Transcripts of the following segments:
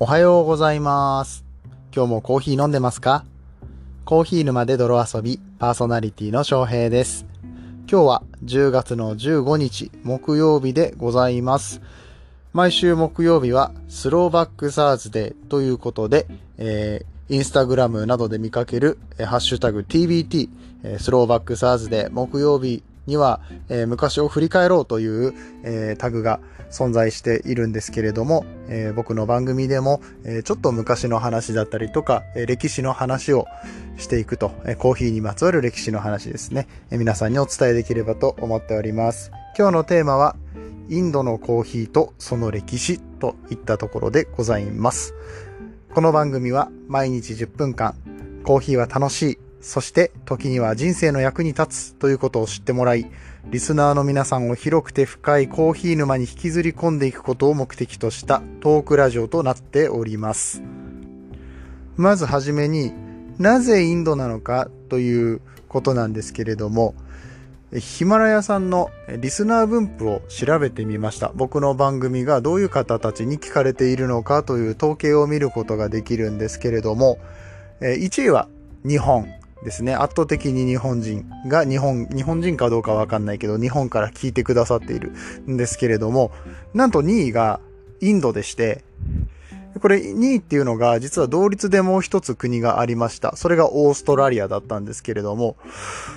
おはようございます。今日もコーヒー飲んでますか？コーヒー沼で泥遊び、パーソナリティの翔平です。今日は10月の15日木曜日でございます。毎週木曜日はスローバックサーズデーということで、えー、インスタグラムなどで見かける、えーハッシュタグ TBT、えースローバックサーズデー木曜日には、えー昔を振り返ろうという、えータグが存在しているんですけれども、えー僕の番組でも、えーちょっと昔の話だったりとか、えー歴史の話をしていくと、えーコーヒーにまつわる歴史の話ですね、えー皆さんにお伝えできればと思っております。今日のテーマは、インドのコーヒーとその歴史といったところでございます。この番組は毎日10分間、コーヒーは楽しい、そして時には人生の役に立つということを知ってもらい、リスナーの皆さんを広くて深いコーヒー沼に引きずり込んでいくことを目的としたトークラジオとなっております。まずはじめになぜインドなのかということなんですけれども、ヒマラヤさんのリスナー分布を調べてみました。僕の番組がどういう方たちに聞かれているのかという統計を見ることができるんですけれども、1位は日本ですね。圧倒的に日本人が日本、日本人かどうかわかんないけど、日本から聞いてくださっているんですけれども、なんと2位がインドでして、これ2位っていうのが実は同率でもう一つ国がありました。それがオーストラリアだったんですけれども、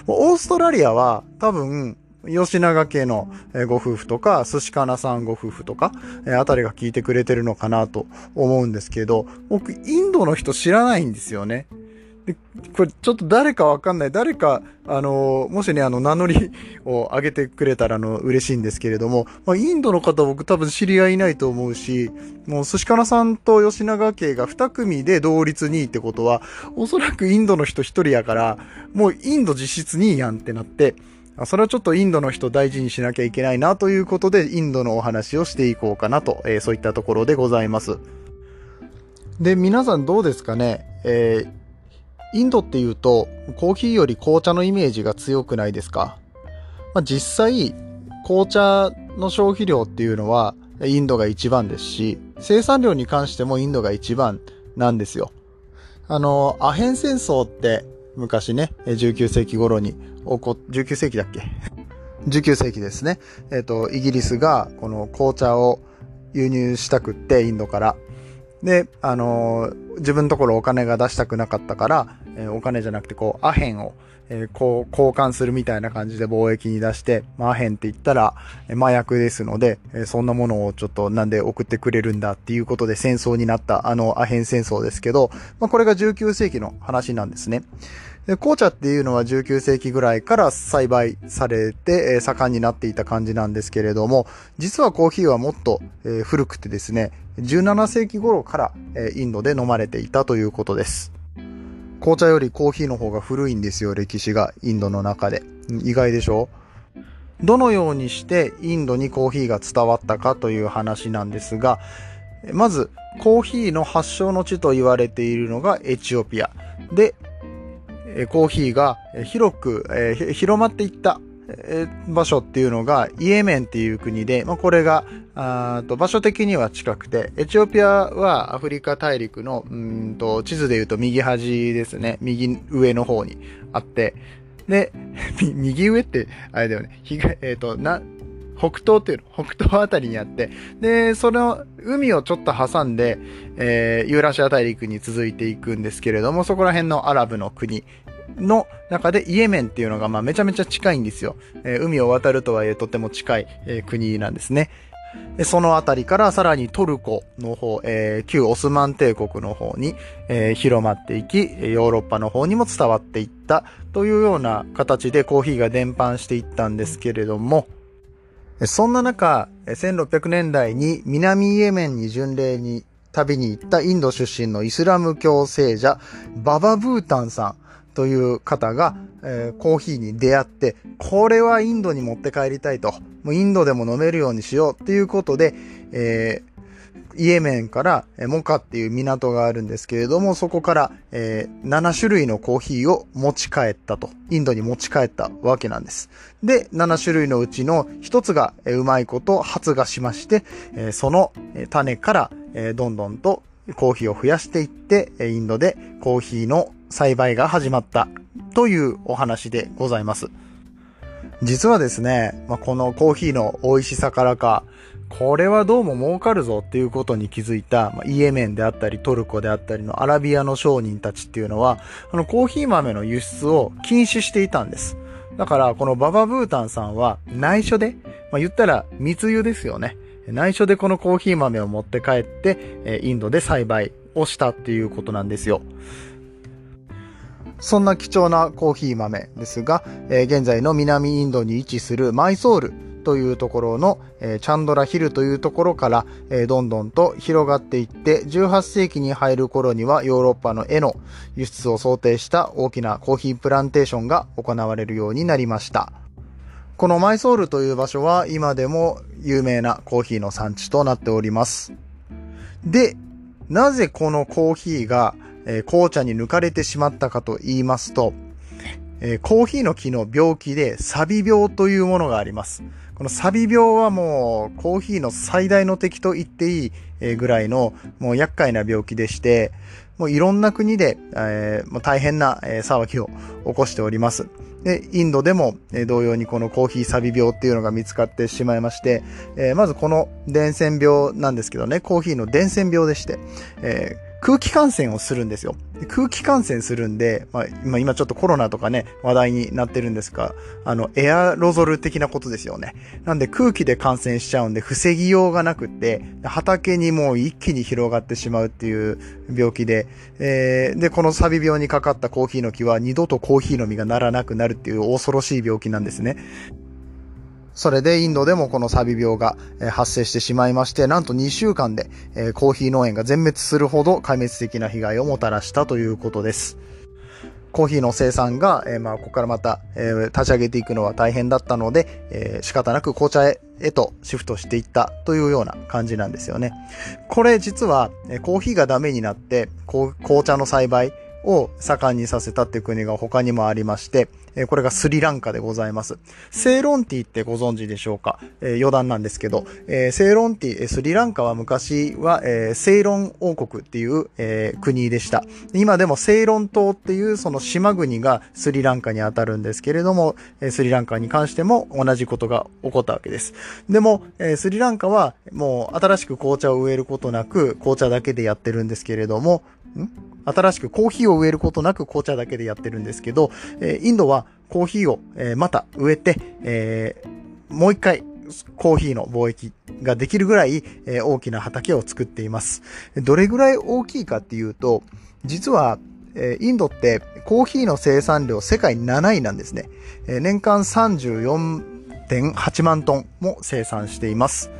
オーストラリアは多分、吉永家のご夫婦とか、寿司かなさんご夫婦とか、あたりが聞いてくれてるのかなと思うんですけど、僕、インドの人知らないんですよね。でこれちょっと誰かわかんない。誰か、あのもしね、あの、名乗りを上げてくれたら、あの、嬉しいんですけれども、まあ、インドの方僕多分知り合いいないと思うし、もう、寿司かなさんと吉永家が2組で同率2位ってことは、おそらくインドの人1人やから、もうインド実質2位やんってなって、それはちょっとインドの人大事にしなきゃいけないなということで、インドのお話をしていこうかなと、えーそういったところでございます。で、皆さんどうですかね？えーインドっていうと、コーヒーより紅茶のイメージが強くないですか？まあ、実際、紅茶の消費量っていうのは、インドが一番ですし、生産量に関してもインドが一番なんですよ。あの、アヘン戦争って昔ね、19世紀頃に起こ、19世紀だっけ ?19 世紀ですね。えっ、と、イギリスがこの紅茶を輸入したくって、インドから。で、あの自分のところお金が出したくなかったから、えお金じゃなくてこう、アヘンを、えこう、交換するみたいな感じで貿易に出して、まあ、アヘンって言ったら、え麻薬ですので、えそんなものをちょっとなんで送ってくれるんだっていうことで戦争になったあのアヘン戦争ですけど、まあ、これが19世紀の話なんですね。で紅茶っていうのは19世紀ぐらいから栽培されて、え盛んになっていた感じなんですけれども、実はコーヒーはもっと、え古くてですね、17世紀頃から、えインドで飲まれていたということです。紅茶よりコーヒーの方が古いんですよ、歴史がインドの中で。意外でしょ？どのようにしてインドにコーヒーが伝わったかという話なんですが、まず、コーヒーの発祥の地と言われているのがエチオピア。で、コーヒーが広く、え広まっていった場所っていうのがイエメンっていう国で、まあ、これがあと場所的には近くて、エチオピアはアフリカ大陸のうんと地図で言うと右端ですね、右上の方にあって、で、右上って、あれだよね、東えっ、と、な、北東っていうの、北東あたりにあって、で、その海をちょっと挟んで、えーユーラシア大陸に続いていくんですけれども、そこら辺のアラブの国の中でイエメンっていうのがまあめちゃめちゃ近いんですよ。えー海を渡るとはいえとても近い、えー国なんですね。そのあたりからさらにトルコの方、えー旧オスマン帝国の方に、えー広まっていき、ヨーロッパの方にも伝わっていったというような形でコーヒーが伝播していったんですけれども、そんな中、1600年代に南イエメンに巡礼に旅に行ったインド出身のイスラム教聖者、ババブータンさんという方が、えーコーヒーに出会って、これはインドに持って帰りたいと。もうインドでも飲めるようにしようっていうことで、えーイエメンからえモカっていう港があるんですけれども、そこから、えー7種類のコーヒーを持ち帰ったと。インドに持ち帰ったわけなんです。で、7種類のうちの1つが、えうまいこと発芽しまして、えその種から、えどんどんとコーヒーを増やしていって、インドでコーヒーの栽培が始まったというお話でございます。実はですね、まあ、このコーヒーの美味しさからか、これはどうも儲かるぞっていうことに気づいた、まあ、イエメンであったりトルコであったりのアラビアの商人たちっていうのは、あのコーヒー豆の輸出を禁止していたんです。だから、このババブータンさんは内緒で、まあ、言ったら密輸ですよね。内緒でこのコーヒー豆を持って帰って、インドで栽培をしたっていうことなんですよ。そんな貴重なコーヒー豆ですが、えー、現在の南インドに位置するマイソールというところの、えー、チャンドラヒルというところから、えー、どんどんと広がっていって18世紀に入る頃にはヨーロッパの絵の輸出を想定した大きなコーヒープランテーションが行われるようになりました。このマイソールという場所は今でも有名なコーヒーの産地となっております。で、なぜこのコーヒーがえー、紅茶に抜かれてしまったかと言いますと、えー、コーヒーの木の病気でサビ病というものがあります。このサビ病はもうコーヒーの最大の敵と言っていいぐらいのもう厄介な病気でして、もういろんな国で、えー、大変な騒ぎを起こしております。で、インドでもえ同様にこのコーヒーサビ病っていうのが見つかってしまいまして、えー、まずこの伝染病なんですけどね、コーヒーの伝染病でして、えー空気感染をするんですよ。空気感染するんで、まあ、今ちょっとコロナとかね、話題になってるんですが、あの、エアロゾル的なことですよね。なんで空気で感染しちゃうんで、防ぎようがなくて、畑にもう一気に広がってしまうっていう病気で、えー、で、このサビ病にかかったコーヒーの木は二度とコーヒーの実がならなくなるっていう恐ろしい病気なんですね。それでインドでもこのサビ病が発生してしまいまして、なんと2週間でコーヒー農園が全滅するほど壊滅的な被害をもたらしたということです。コーヒーの生産が、えー、まあ、ここからまた、えー、立ち上げていくのは大変だったので、えー、仕方なく紅茶へとシフトしていったというような感じなんですよね。これ実は、えコーヒーがダメになって、紅茶の栽培を盛んにさせたっていう国が他にもありまして、えこれがスリランカでございます。セイロンティってご存知でしょうか、え、余談なんですけど、え、セイロンティ、スリランカは昔は、え、セイロン王国っていう、え、国でした。今でもセイロン島っていうその島国がスリランカにあたるんですけれども、え、スリランカに関しても同じことが起こったわけです。でも、え、スリランカはもう新しく紅茶を植えることなく紅茶だけでやってるんですけれども、新しくコーヒーを植えることなく紅茶だけでやってるんですけど、えインドはコーヒーを、えまた植えて、えもう一回コーヒーの貿易ができるぐらい、え大きな畑を作っています。どれぐらい大きいかっていうと、実は、えインドってコーヒーの生産量世界7位なんですね。え年間34.8万トンも生産しています。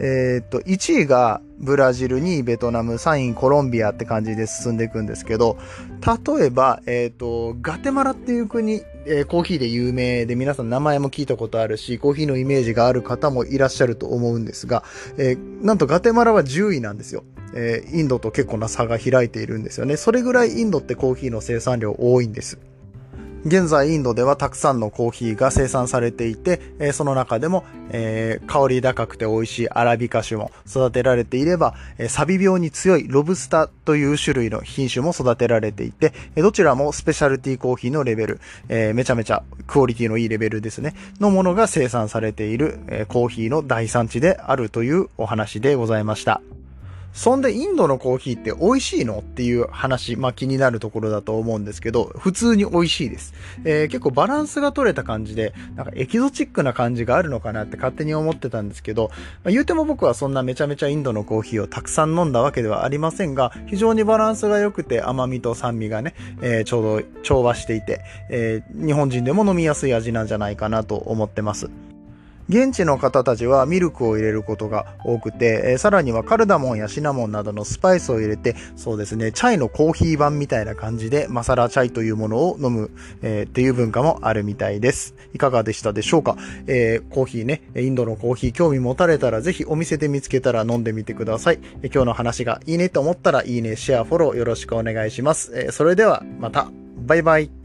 えー、っと、1位がブラジル、2位ベトナム、3位コロンビアって感じで進んでいくんですけど、例えば、えー、っと、ガテマラっていう国、えー、コーヒーで有名で皆さん名前も聞いたことあるし、コーヒーのイメージがある方もいらっしゃると思うんですが、えなんとガテマラは10位なんですよ。えインドと結構な差が開いているんですよね。それぐらいインドってコーヒーの生産量多いんです。現在インドではたくさんのコーヒーが生産されていて、えその中でも、えー、香り高くて美味しいアラビカ種も育てられていれば、え、サビ病に強いロブスターという種類の品種も育てられていて、えどちらもスペシャルティーコーヒーのレベル、えー、めちゃめちゃクオリティのいいレベルですね、のものが生産されている、えコーヒーの大産地であるというお話でございました。そんでインドのコーヒーって美味しいの？っていう話、まあ気になるところだと思うんですけど、普通に美味しいです。えー、結構バランスが取れた感じで、なんかエキゾチックな感じがあるのかなって勝手に思ってたんですけど、まあ、言うても僕はそんなめちゃめちゃインドのコーヒーをたくさん飲んだわけではありませんが、非常にバランスが良くて甘みと酸味がね、えー、ちょうど調和していて、えー、日本人でも飲みやすい味なんじゃないかなと思ってます。現地の方たちはミルクを入れることが多くて、えー、さらにはカルダモンやシナモンなどのスパイスを入れて、そうですね、チャイのコーヒー版みたいな感じでマサラチャイというものを飲む、えー、っていう文化もあるみたいです。いかがでしたでしょうか、えー、コーヒーね、インドのコーヒー興味持たれたらぜひお店で見つけたら飲んでみてください。え今日の話がいいねと思ったらいいね、シェア、フォローよろしくお願いします。えそれではまた、バイバイ。